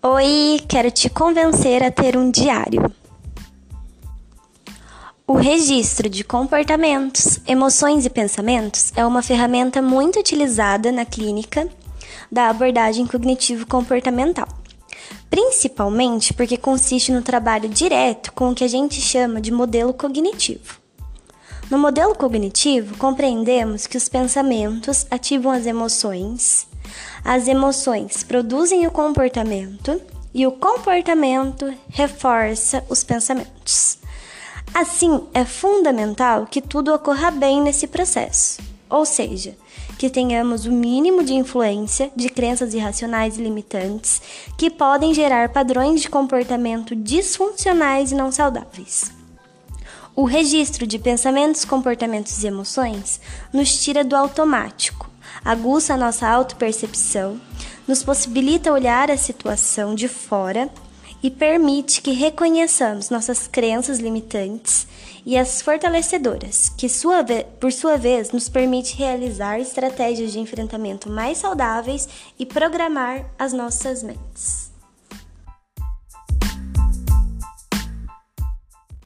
Oi, quero te convencer a ter um diário. O registro de comportamentos, emoções e pensamentos é uma ferramenta muito utilizada na clínica da abordagem cognitivo-comportamental, principalmente porque consiste no trabalho direto com o que a gente chama de modelo cognitivo. No modelo cognitivo, compreendemos que os pensamentos ativam as emoções, as emoções produzem o comportamento e o comportamento reforça os pensamentos. Assim, é fundamental que tudo ocorra bem nesse processo, ou seja, que tenhamos o mínimo de influência de crenças irracionais e limitantes que podem gerar padrões de comportamento disfuncionais e não saudáveis. O registro de pensamentos, comportamentos e emoções nos tira do automático, aguça a nossa autopercepção, nos possibilita olhar a situação de fora e permite que reconheçamos nossas crenças limitantes e as fortalecedoras, que sua por sua vez nos permite realizar estratégias de enfrentamento mais saudáveis e programar as nossas mentes.